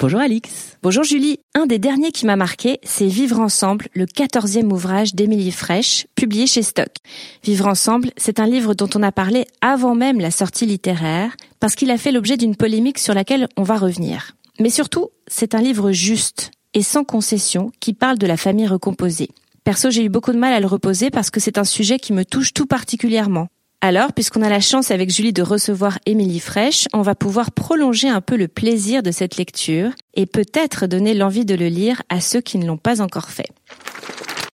Bonjour Alix. Bonjour Julie. Un des derniers qui m'a marqué, c'est Vivre ensemble, le quatorzième ouvrage d'Émilie Fraîche, publié chez Stock. Vivre ensemble, c'est un livre dont on a parlé avant même la sortie littéraire, parce qu'il a fait l'objet d'une polémique sur laquelle on va revenir. Mais surtout, c'est un livre juste et sans concession qui parle de la famille recomposée. Perso, j'ai eu beaucoup de mal à le reposer parce que c'est un sujet qui me touche tout particulièrement. Alors, puisqu'on a la chance avec Julie de recevoir Émilie Fraîche, on va pouvoir prolonger un peu le plaisir de cette lecture et peut-être donner l'envie de le lire à ceux qui ne l'ont pas encore fait.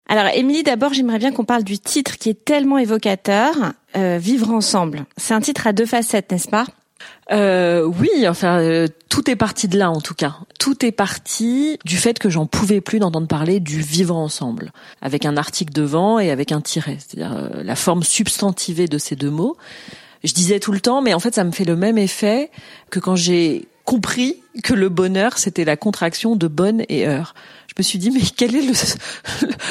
Alors, Émilie, d'abord, j'aimerais bien qu'on parle du titre qui est tellement évocateur, euh, Vivre ensemble. C'est un titre à deux facettes, n'est-ce pas? Euh, oui, enfin, euh, tout est parti de là en tout cas. Tout est parti du fait que j'en pouvais plus d'entendre parler du vivre ensemble, avec un article devant et avec un tiret, c'est-à-dire euh, la forme substantivée de ces deux mots. Je disais tout le temps, mais en fait, ça me fait le même effet que quand j'ai compris que le bonheur, c'était la contraction de bonne et heure. Je me suis dit, mais quel est le,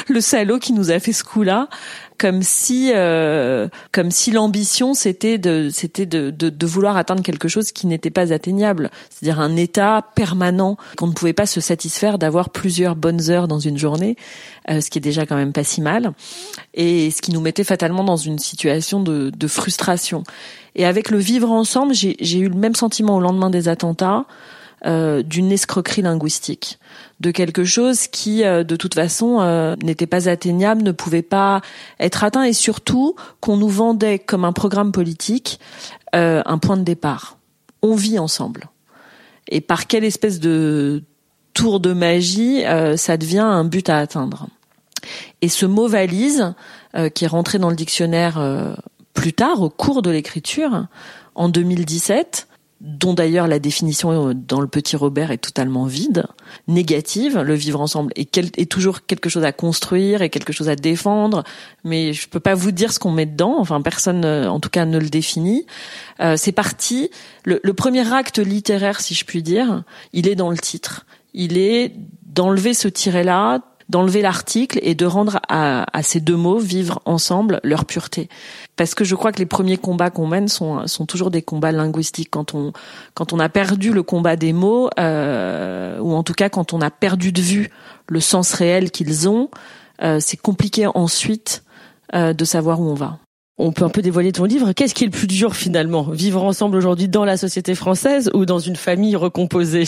le salaud qui nous a fait ce coup-là? Comme si euh, comme si l'ambition c'était de c'était de, de, de vouloir atteindre quelque chose qui n'était pas atteignable. C'est-à-dire un état permanent qu'on ne pouvait pas se satisfaire d'avoir plusieurs bonnes heures dans une journée euh, ce qui est déjà quand même pas si mal et ce qui nous mettait fatalement dans une situation de, de frustration. Et avec le vivre ensemble j'ai eu le même sentiment au lendemain des attentats euh, d'une escroquerie linguistique, de quelque chose qui, euh, de toute façon, euh, n'était pas atteignable, ne pouvait pas être atteint, et surtout qu'on nous vendait comme un programme politique euh, un point de départ. On vit ensemble. Et par quelle espèce de tour de magie, ça devient un but à atteindre. Et ce mot valise, qui est rentré dans le dictionnaire plus tard, au cours de l'écriture, en 2017, dont d'ailleurs la définition dans le petit Robert est totalement vide, négative. Le vivre ensemble est, est, toujours quelque chose à construire et quelque chose à défendre, mais je peux pas vous dire ce qu'on met dedans. Enfin, personne, en tout cas, ne le définit. Euh, c'est parti. Le, le premier acte littéraire, si je puis dire, il est dans le titre. Il est d'enlever ce tiret-là, d'enlever l'article et de rendre à, à, ces deux mots, vivre ensemble, leur pureté. Parce que je crois que les premiers combats qu'on mène sont, sont toujours des combats linguistiques. Quand on, quand on a perdu le combat des mots, euh, ou en tout cas quand on a perdu de vue le sens réel qu'ils ont, euh, c'est compliqué ensuite euh, de savoir où on va. On peut un peu dévoiler ton livre. Qu'est-ce qui est le plus dur finalement? Vivre ensemble aujourd'hui dans la société française ou dans une famille recomposée?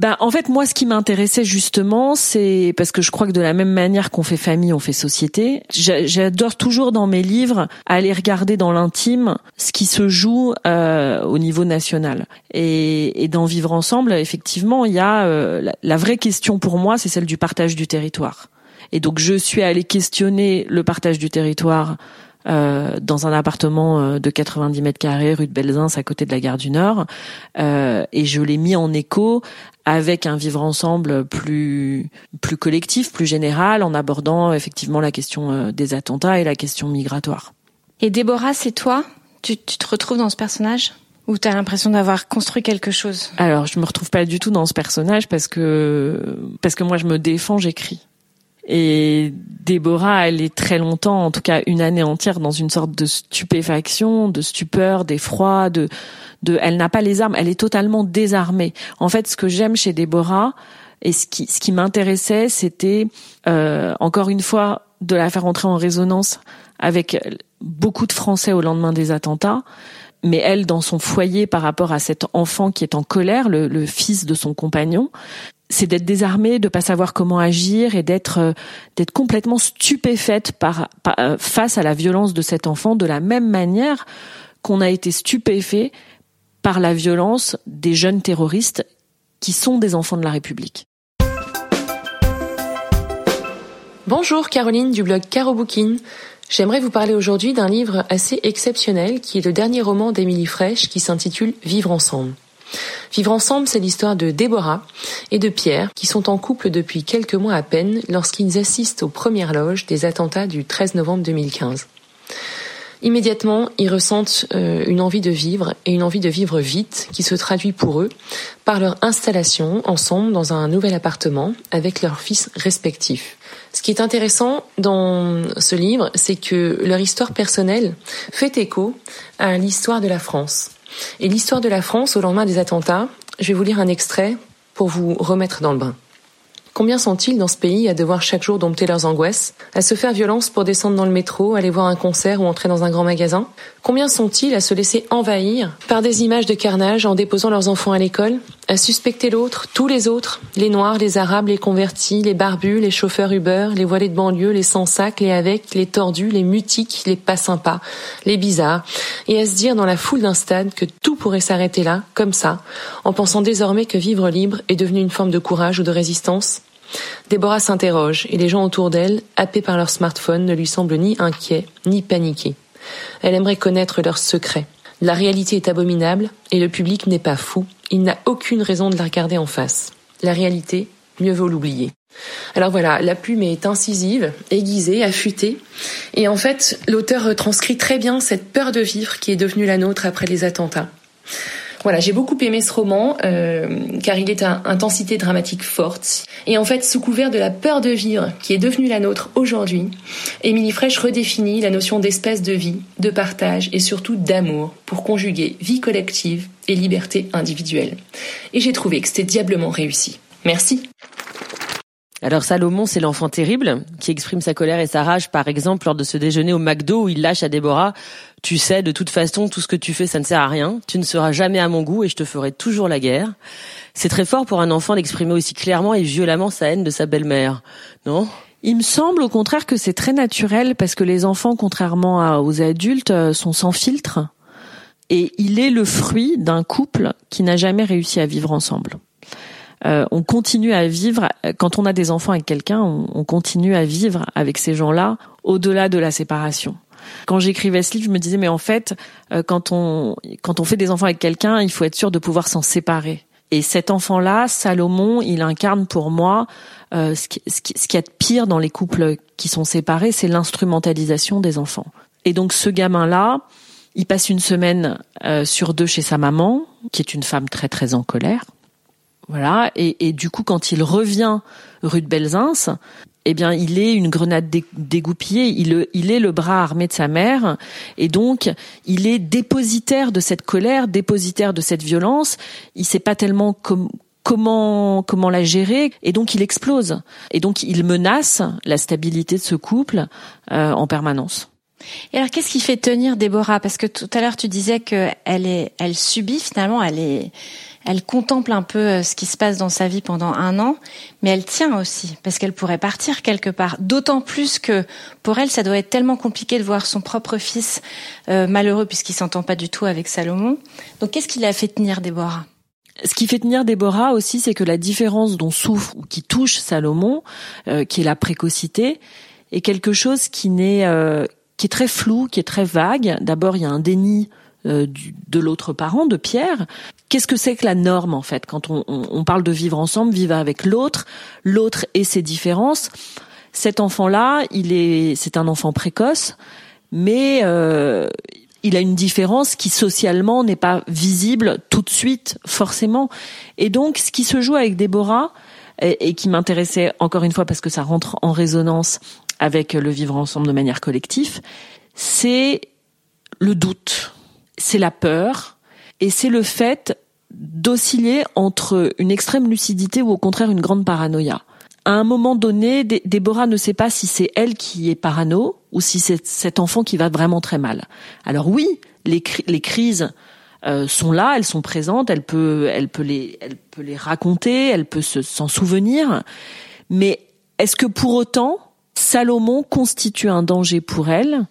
Ben, en fait, moi, ce qui m'intéressait justement, c'est parce que je crois que de la même manière qu'on fait famille, on fait société. J'adore toujours dans mes livres aller regarder dans l'intime ce qui se joue euh, au niveau national. Et, et dans Vivre ensemble, effectivement, il y a euh, la, la vraie question pour moi, c'est celle du partage du territoire. Et donc, je suis allée questionner le partage du territoire euh, dans un appartement de 90 mètres carrés rue de Belzins à côté de la gare du Nord euh, et je l'ai mis en écho avec un vivre ensemble plus plus collectif, plus général en abordant effectivement la question des attentats et la question migratoire. Et Déborah, c'est toi? Tu, tu te retrouves dans ce personnage? Ou t'as l'impression d'avoir construit quelque chose? Alors, je me retrouve pas du tout dans ce personnage parce que parce que moi je me défends, j'écris. Et Déborah, elle est très longtemps, en tout cas une année entière, dans une sorte de stupéfaction, de stupeur, d'effroi, de, de, elle n'a pas les armes, elle est totalement désarmée. En fait, ce que j'aime chez Déborah et ce qui, ce qui m'intéressait, c'était euh, encore une fois de la faire entrer en résonance avec beaucoup de Français au lendemain des attentats, mais elle dans son foyer par rapport à cet enfant qui est en colère, le, le fils de son compagnon, c'est d'être désarmée, de pas savoir comment agir et d'être euh, d'être complètement stupéfaite euh, face à la violence de cet enfant de la même manière qu'on a été stupéfait par la violence des jeunes terroristes qui sont des enfants de la République. Bonjour Caroline du blog Caro Bookin. J'aimerais vous parler aujourd'hui d'un livre assez exceptionnel qui est le dernier roman d'Émilie Fraîche qui s'intitule Vivre ensemble. Vivre ensemble, c'est l'histoire de Déborah et de Pierre, qui sont en couple depuis quelques mois à peine lorsqu'ils assistent aux premières loges des attentats du 13 novembre 2015. Immédiatement, ils ressentent euh, une envie de vivre et une envie de vivre vite qui se traduit pour eux par leur installation ensemble dans un nouvel appartement avec leurs fils respectifs. Ce qui est intéressant dans ce livre, c'est que leur histoire personnelle fait écho à l'histoire de la France. Et l'histoire de la France au lendemain des attentats, je vais vous lire un extrait pour vous remettre dans le bain. Combien sont-ils dans ce pays à devoir chaque jour dompter leurs angoisses, à se faire violence pour descendre dans le métro, aller voir un concert ou entrer dans un grand magasin? Combien sont-ils à se laisser envahir par des images de carnage en déposant leurs enfants à l'école, à suspecter l'autre, tous les autres, les noirs, les arabes, les convertis, les barbus, les chauffeurs Uber, les voilés de banlieue, les sans-sacs, les avec, les tordus, les mutiques, les pas sympas, les bizarres, et à se dire dans la foule d'un stade que tout pourrait s'arrêter là, comme ça, en pensant désormais que vivre libre est devenu une forme de courage ou de résistance Déborah s'interroge et les gens autour d'elle, happés par leur smartphone, ne lui semblent ni inquiets ni paniqués. Elle aimerait connaître leurs secrets. La réalité est abominable et le public n'est pas fou. Il n'a aucune raison de la regarder en face. La réalité, mieux vaut l'oublier. Alors voilà, la plume est incisive, aiguisée, affûtée. Et en fait, l'auteur retranscrit très bien cette peur de vivre qui est devenue la nôtre après les attentats. Voilà, j'ai beaucoup aimé ce roman euh, car il est à intensité dramatique forte. Et en fait, sous couvert de la peur de vivre qui est devenue la nôtre aujourd'hui, Émilie Fraîche redéfinit la notion d'espèce de vie, de partage et surtout d'amour pour conjuguer vie collective et liberté individuelle. Et j'ai trouvé que c'était diablement réussi. Merci. Alors Salomon, c'est l'enfant terrible qui exprime sa colère et sa rage, par exemple, lors de ce déjeuner au McDo où il lâche à Déborah « Tu sais, de toute façon, tout ce que tu fais, ça ne sert à rien. Tu ne seras jamais à mon goût et je te ferai toujours la guerre. » C'est très fort pour un enfant d'exprimer aussi clairement et violemment sa haine de sa belle-mère, non? Il me semble au contraire que c'est très naturel parce que les enfants, contrairement aux adultes, euh, sont sans filtre. Et il est le fruit d'un couple qui n'a jamais réussi à vivre ensemble. Euh, on continue à vivre quand on a des enfants avec quelqu'un, on, continue à vivre avec ces gens-là au-delà de la séparation. Quand j'écrivais ce livre, je me disais mais en fait, euh, quand on quand on fait des enfants avec quelqu'un, il faut être sûr de pouvoir s'en séparer. Et cet enfant-là, Salomon, il incarne pour moi euh, ce, qui, ce, qui, ce qui est pire dans les couples qui sont séparés, c'est l'instrumentalisation des enfants. Et donc ce gamin-là, il passe une semaine sur deux chez sa maman, qui est une femme très très en colère. Voilà. Et, et, du coup, quand il revient rue de Belzins, eh bien, il est une grenade dégoupillée. Il, il est le bras armé de sa mère, et donc il est dépositaire de cette colère, dépositaire de cette violence. Il sait pas tellement comment comment la gérer, et donc il explose. Et donc il menace la stabilité de ce couple euh, en permanence. Et alors, qu'est-ce qui fait tenir Déborah? Parce que tout à l'heure, tu disais qu'elle est, elle subit finalement, elle est, elle contemple un peu euh, ce qui se passe dans sa vie pendant un an, mais elle tient aussi, parce qu'elle pourrait partir quelque part. D'autant plus que pour elle, ça doit être tellement compliqué de voir son propre fils euh, malheureux puisqu'il s'entend pas du tout avec Salomon. Donc qu'est-ce qui l'a fait tenir Déborah? Ce qui fait tenir Déborah aussi, c'est que la différence dont souffre ou qui touche Salomon, euh, qui est la précocité, est quelque chose qui n'est qui est très flou, qui est très vague. D'abord, il y a un déni euh, de l'autre parent, de Pierre. Qu'est-ce que c'est que la norme en fait? Quand on, on, parle de vivre ensemble, vivre avec l'autre, l'autre et ses différences. Cet enfant-là, il est, c'est un enfant précoce, mais euh, il a une différence qui socialement n'est pas visible tout de suite forcément. Et donc, ce qui se joue avec Déborah et qui m'intéressait encore une fois parce que ça rentre en résonance avec le vivre ensemble de manière collective, c'est le doute c'est la peur et c'est le fait d'osciller entre une extrême lucidité ou au contraire une grande paranoïa. À un moment donné, Déborah ne sait pas si c'est elle qui est parano ou si c'est cet enfant qui va vraiment très mal. Alors oui, les, crises euh, sont là, elles sont présentes, elle peut, elle peut les, elle peut les raconter, elle peut s'en souvenir. Mais est-ce que pour autant, Salomon constitue un danger pour elle,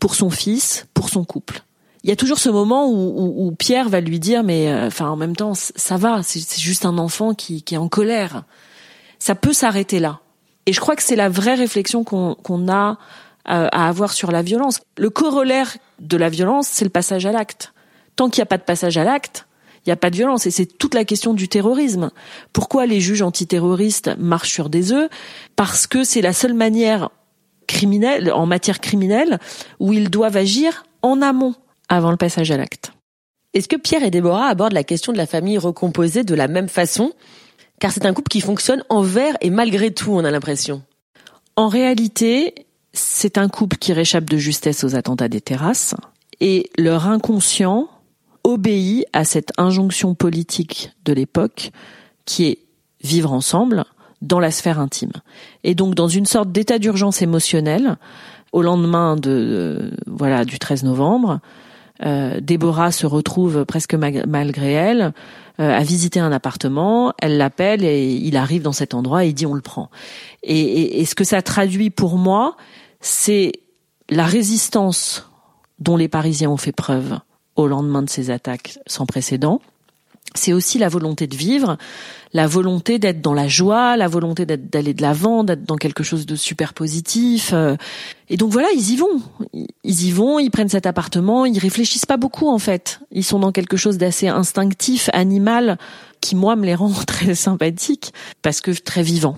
pour son fils, pour son couple. Il y a toujours ce moment où, où, Pierre va lui dire mais euh, enfin en même temps ça va c'est juste un enfant qui, qui, est en colère. Ça peut s'arrêter là. Et je crois que c'est la vraie réflexion qu'on a euh, à avoir sur la violence. Le corollaire de la violence c'est le passage à l'acte. Tant qu'il n'y a pas de passage à l'acte Il n'y a pas de violence et c'est toute la question du terrorisme. Pourquoi les juges antiterroristes marchent sur des œufs? Parce que c'est la seule manière criminelle, en matière criminelle, où ils doivent agir en amont, avant le passage à l'acte. Est-ce que Pierre et Déborah abordent la question de la famille recomposée de la même façon? Car c'est un couple qui fonctionne envers et malgré tout, on a l'impression. En réalité, c'est un couple qui réchappe de justesse aux attentats des terrasses et leur inconscient obéit à cette injonction politique de l'époque qui est vivre ensemble dans la sphère intime. Et donc dans une sorte d'état d'urgence émotionnelle, au lendemain de, voilà du 13 novembre, euh, Déborah se retrouve presque malgré elle euh, à visiter un appartement. Elle l'appelle et il arrive dans cet endroit et dit on le prend. Et ce que ça traduit pour moi, c'est la résistance dont les Parisiens ont fait preuve au lendemain de ces attaques sans précédent. C'est aussi la volonté de vivre, la volonté d'être dans la joie, la volonté d'aller de l'avant, d'être dans quelque chose de super positif. Euh. Et donc voilà, ils y vont. Ils y vont, ils prennent cet appartement, ils réfléchissent pas beaucoup en fait. Ils sont dans quelque chose d'assez instinctif, animal, qui moi me les rend très sympathiques parce que très vivant.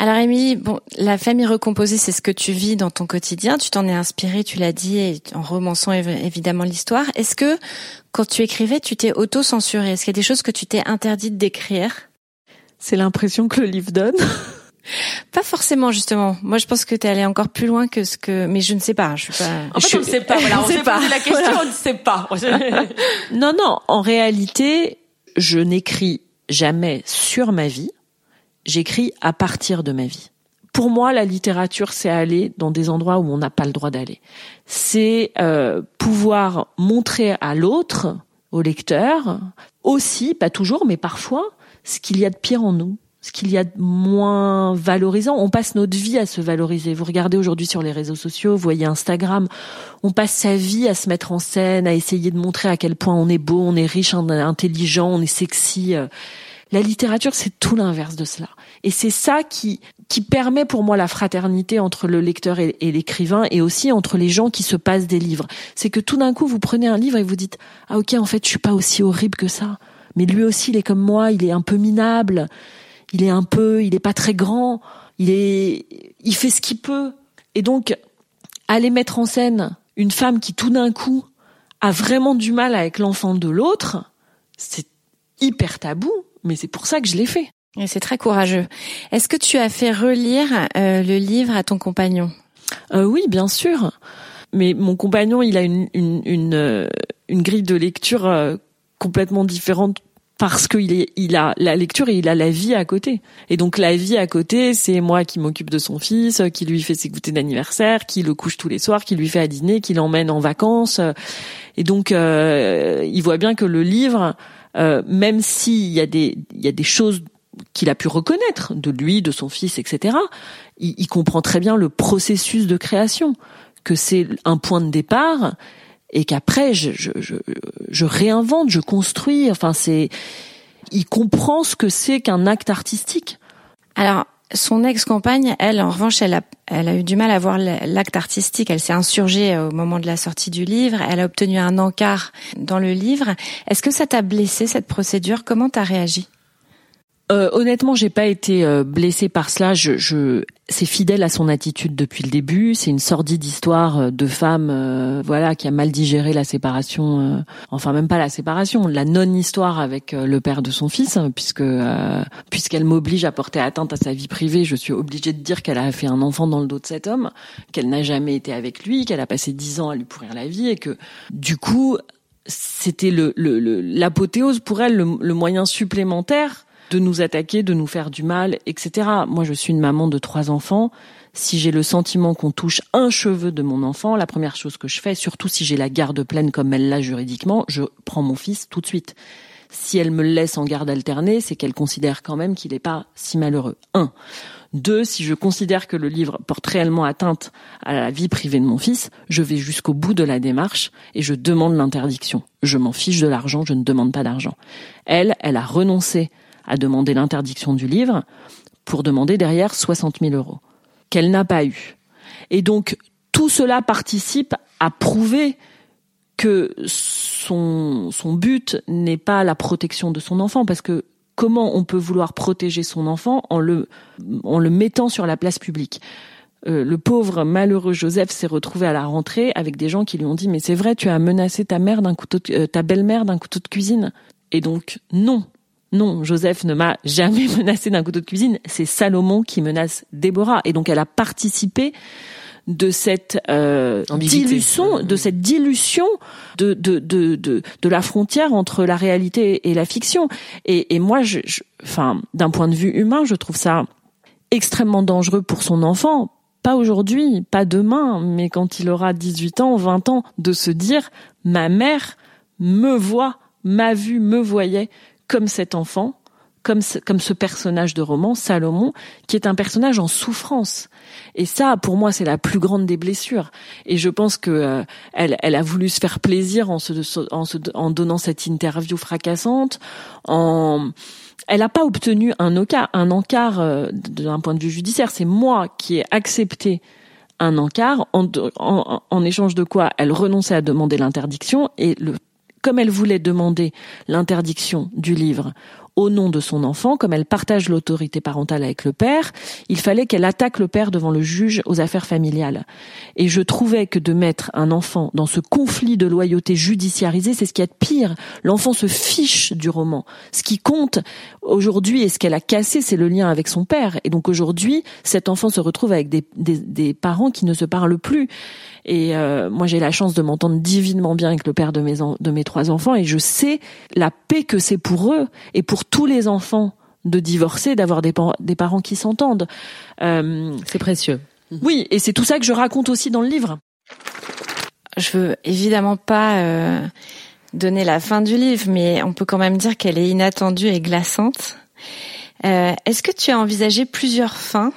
Alors Émilie, bon, la famille recomposée, c'est ce que tu vis dans ton quotidien. Tu t'en es inspirée, tu l'as dit, en romançant évidemment l'histoire. Est-ce que quand tu écrivais, tu t'es auto-censurée? Est-ce qu'il y a des choses que tu t'es interdite d'écrire? C'est l'impression que le livre donne. Pas forcément justement. Moi, je pense que tu es allée encore plus loin que ce que, mais je ne sais pas. Je suis pas. En fait, on ne sait pas. Voilà, on, sait pas. la question, on ne sait pas. non, non. En réalité, je n'écris jamais sur ma vie j'écris à partir de ma vie. Pour moi, la littérature, c'est aller dans des endroits où on n'a pas le droit d'aller. C'est euh, pouvoir montrer à l'autre, au lecteur, aussi, pas toujours, mais parfois, ce qu'il y a de pire en nous, ce qu'il y a de moins valorisant. On passe notre vie à se valoriser. Vous regardez aujourd'hui sur les réseaux sociaux, vous voyez Instagram, on passe sa vie à se mettre en scène, à essayer de montrer à quel point on est beau, on est riche, intelligent, on est sexy. La littérature, c'est tout l'inverse de cela. Et c'est ça qui, qui permet pour moi la fraternité entre le lecteur et, l'écrivain et aussi entre les gens qui se passent des livres. C'est que tout d'un coup, vous prenez un livre et vous dites, ah ok, en fait, je suis pas aussi horrible que ça. Mais lui aussi, il est comme moi, il est un peu minable, il est un peu, il est pas très grand, il est, il fait ce qu'il peut. Et donc, aller mettre en scène une femme qui tout d'un coup a vraiment du mal avec l'enfant de l'autre, c'est hyper tabou mais c'est pour ça que je l'ai fait. Et c'est très courageux. Est-ce que tu as fait relire euh, le livre à ton compagnon? Euh, Oui, bien sûr. Mais mon compagnon, il a une une une, euh, une grille de lecture euh, complètement différente parce qu'il est, il a la lecture et il a la vie à côté. Et donc la vie à côté, c'est moi qui m'occupe de son fils, qui lui fait ses goûters d'anniversaire, qui le couche tous les soirs, qui lui fait à dîner, qui l'emmène en vacances. Et donc euh, il voit bien que le livre, euh, même s'il y a des y a des choses qu'il a pu reconnaître de lui, de son fils, etc. Il, il comprend très bien le processus de création, que c'est un point de départ et qu'après je, je, je, je, réinvente, je construis. Enfin, c'est il comprend ce que c'est qu'un acte artistique. Alors, son ex-compagne, elle, en revanche, elle a, elle a eu du mal à voir l'acte artistique. Elle s'est insurgée au moment de la sortie du livre. Elle a obtenu un encart dans le livre. Est-ce que ça t'a blessé cette procédure? Comment t'as réagi? Euh, honnêtement, j'ai pas été euh, blessée par cela. Je, je c'est fidèle à son attitude depuis le début. C'est une sordide histoire euh, de femme, euh, voilà, qui a mal digéré la séparation. enfin, même pas la séparation, la non-histoire avec le père de son fils, hein, puisque puisqu'elle m'oblige à porter atteinte à sa vie privée. Je suis obligée de dire qu'elle a fait un enfant dans le dos de cet homme, qu'elle n'a jamais été avec lui, qu'elle a passé dix ans à lui pourrir la vie, et que du coup, c'était le l'apothéose pour elle, le, le moyen supplémentaire de nous attaquer, de nous faire du mal, etc. Moi, je suis une maman de trois enfants. Si j'ai le sentiment qu'on touche un cheveu de mon enfant, la première chose que je fais, surtout si j'ai la garde pleine comme elle l'a juridiquement, je prends mon fils tout de suite. Si elle me laisse en garde alternée, c'est qu'elle considère quand même qu'il n'est pas si malheureux. Un. Deux, si je considère que le livre porte réellement atteinte à la vie privée de mon fils, je vais jusqu'au bout de la démarche et je demande l'interdiction. Je m'en fiche de l'argent, je ne demande pas d'argent. Elle, elle a renoncé a demandé l'interdiction du livre pour demander derrière 60 000 euros, qu'elle n'a pas eu. Et donc, tout cela participe à prouver que son, son but n'est pas la protection de son enfant, parce que comment on peut vouloir protéger son enfant en le, en le mettant sur la place publique? Euh, le pauvre malheureux Joseph s'est retrouvé à la rentrée avec des gens qui lui ont dit mais c'est vrai tu as menacé ta mère d'un couteau euh, ta belle-mère d'un couteau de cuisine. Et donc non non Joseph ne m'a jamais menacé d'un couteau de cuisine c'est Salomon qui menace Déborah et donc elle a participé de cette euh, dilution, de cette dilution de, de, de, de, de la frontière entre la réalité et la fiction. Et, et moi, je, enfin, d'un point de vue humain, je trouve ça extrêmement dangereux pour son enfant. Pas aujourd'hui, pas demain, mais quand il aura 18 ans, 20 ans, de se dire, ma mère me voit, m'a vu, me voyait comme cet enfant, comme ce, comme ce personnage de roman, Salomon, qui est un personnage en souffrance. Et ça, pour moi, c'est la plus grande des blessures. Et je pense que euh, elle, elle a voulu se faire plaisir en, se, en, se, en donnant cette interview fracassante. En, elle n'a pas obtenu un un encart euh, d'un point de vue judiciaire. C'est moi qui ai accepté un encart en, en, en échange de quoi elle renonçait à demander l'interdiction et le comme elle voulait demander l'interdiction du livre au nom de son enfant, comme elle partage l'autorité parentale avec le père, il fallait qu'elle attaque le père devant le juge aux affaires familiales. Et je trouvais que de mettre un enfant dans ce conflit de loyauté judiciarisé, c'est ce qui est pire. L'enfant se fiche du roman. Ce qui compte aujourd'hui et ce qu'elle a cassé, c'est le lien avec son père. Et donc aujourd'hui, cet enfant se retrouve avec des, des, des parents qui ne se parlent plus. Et euh, moi, j'ai la chance de m'entendre divinement bien avec le père de mes, de mes trois enfants, et je sais la paix que c'est pour eux et pour tous les enfants de divorcer, d'avoir des, des, parents qui s'entendent. Euh, c'est précieux. Oui, et c'est tout ça que je raconte aussi dans le livre. Je veux évidemment pas euh, donner la fin du livre, mais on peut quand même dire qu'elle est inattendue et glaçante. Euh, est-ce que tu as envisagé plusieurs fins?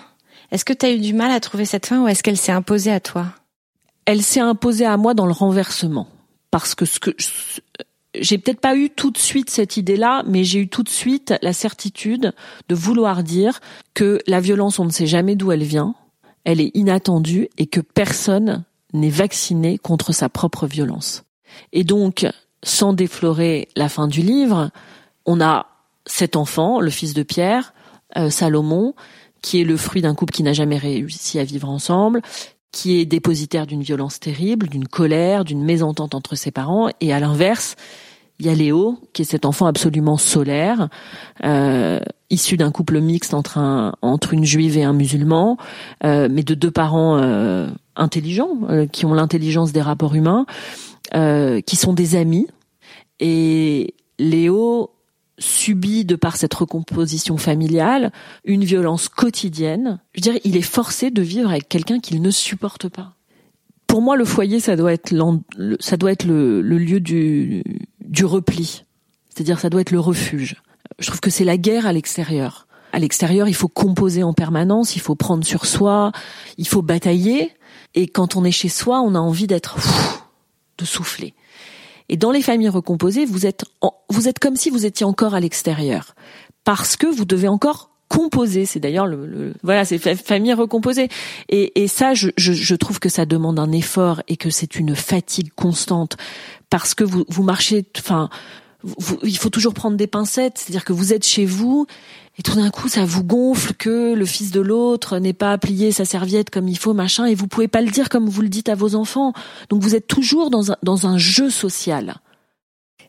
Est-ce que tu as eu du mal à trouver cette fin ou est-ce qu'elle s'est imposée à toi? Elle s'est imposée à moi dans le renversement. Parce que ce que j'ai peut-être pas eu tout de suite cette idée-là, mais j'ai eu tout de suite la certitude de vouloir dire que la violence, on ne sait jamais d'où elle vient, elle est inattendue et que personne n'est vacciné contre sa propre violence. Et donc, sans déflorer la fin du livre, on a cet enfant, le fils de Pierre, euh, Salomon, qui est le fruit d'un couple qui n'a jamais réussi à vivre ensemble, qui est dépositaire d'une violence terrible, d'une colère, d'une mésentente entre ses parents, et à l'inverse, il y a Léo, qui est cet enfant absolument solaire, euh, issu d'un couple mixte entre un entre une juive et un musulman, euh, mais de deux parents euh, intelligents, euh, qui ont l'intelligence des rapports humains, euh, qui sont des amis. Et Léo subit, de par cette recomposition familiale, une violence quotidienne. Je veux dire, il est forcé de vivre avec quelqu'un qu'il ne supporte pas. Pour moi, le foyer, ça doit être, ça doit être le, le lieu du, du repli. C'est-à-dire, ça doit être le refuge. Je trouve que c'est la guerre à l'extérieur. À l'extérieur, il faut composer en permanence, il faut prendre sur soi, il faut batailler. Et quand on est chez soi, on a envie d'être, de souffler. Et dans les familles recomposées, vous êtes, vous êtes comme si vous étiez encore à l'extérieur, parce que vous devez encore composer. C'est d'ailleurs le, voilà, c'est famille recomposée. Et, et ça, je, je, je, trouve que ça demande un effort et que c'est une fatigue constante parce que vous vous marchez, enfin, il faut toujours prendre des pincettes. C'est-à-dire que vous êtes chez vous et tout d'un coup ça vous gonfle que le fils de l'autre n'ait pas plié sa serviette comme il faut, machin, et vous pouvez pas le dire comme vous le dites à vos enfants. Donc vous êtes toujours dans un, dans un jeu social.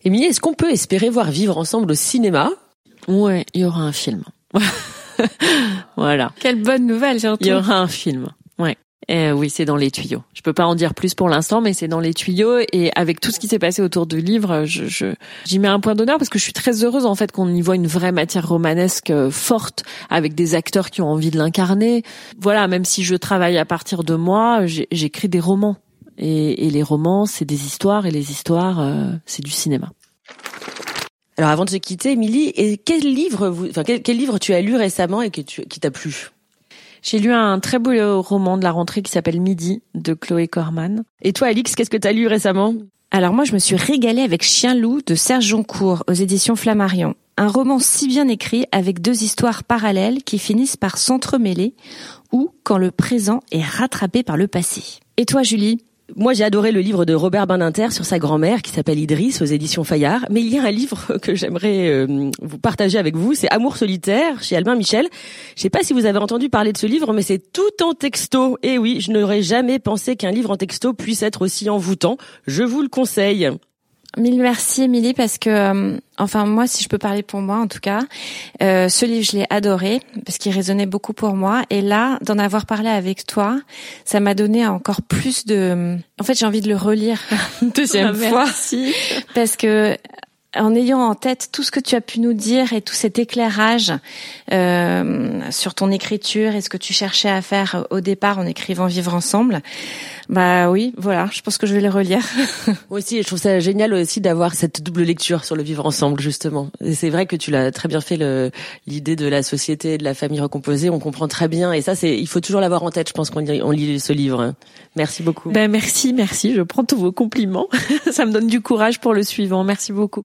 Émilie, est-ce qu'on peut espérer voir vivre ensemble au cinéma? Ouais, il y aura un film. voilà. Quelle bonne nouvelle, Il y aura un film. Ouais. Et oui, c'est dans les tuyaux. Je peux pas en dire plus pour l'instant, mais c'est dans les tuyaux. Et avec tout ce qui s'est passé autour du livre, je, je, j'y mets un point d'honneur parce que je suis très heureuse en fait qu'on y voit une vraie matière romanesque euh, forte, avec des acteurs qui ont envie de l'incarner. Voilà, même si je travaille à partir de moi, j'écris des romans. Et, et, les romans, c'est des histoires, et les histoires, euh, c'est du cinéma. Alors avant de se quitter, Émilie, quel livre, enfin, quel, quel, livre tu as lu récemment et que tu, qui t'a plu? J'ai lu un très beau roman de la rentrée qui s'appelle Midi de Chloé Corman. Et toi, Alix, qu'est-ce que tu as lu récemment? Alors moi, je me suis régalée avec Chien loup de Serge Joncourt aux éditions Flammarion. Un roman si bien écrit avec deux histoires parallèles qui finissent par s'entremêler ou quand le présent est rattrapé par le passé. Et toi, Julie? Moi, j'ai adoré le livre de Robert Beninter sur sa grand-mère qui s'appelle Idriss aux éditions Fayard. Mais il y a un livre que j'aimerais euh, vous partager avec vous. C'est Amour solitaire chez Albin Michel. Je sais pas si vous avez entendu parler de ce livre, mais c'est tout en texto. Et oui, je n'aurais jamais pensé qu'un livre en texto puisse être aussi envoûtant. Je vous le conseille. Mille merci Émilie parce que euh, enfin moi si je peux parler pour moi en tout cas euh, ce livre je l'ai adoré parce qu'il résonnait beaucoup pour moi et là d'en avoir parlé avec toi ça m'a donné encore plus de en fait j'ai envie de le relire une deuxième Ah, fois merci. parce que en ayant en tête tout ce que tu as pu nous dire et tout cet éclairage euh, sur ton écriture et ce que tu cherchais à faire au départ en écrivant Vivre ensemble, bah oui, voilà, je pense que je vais le relire. Moi aussi, je trouve ça génial aussi d'avoir cette double lecture sur le vivre ensemble, justement. Et c'est vrai que tu l'as très bien fait, le- l'idée de la société, de la famille recomposée, on comprend très bien. Et ça, c'est, il faut toujours l'avoir en tête, je pense, quand on lit- on lit ce livre. Merci beaucoup. Ben merci, merci. Je prends tous vos compliments. Ça me donne du courage pour le suivant. Merci beaucoup.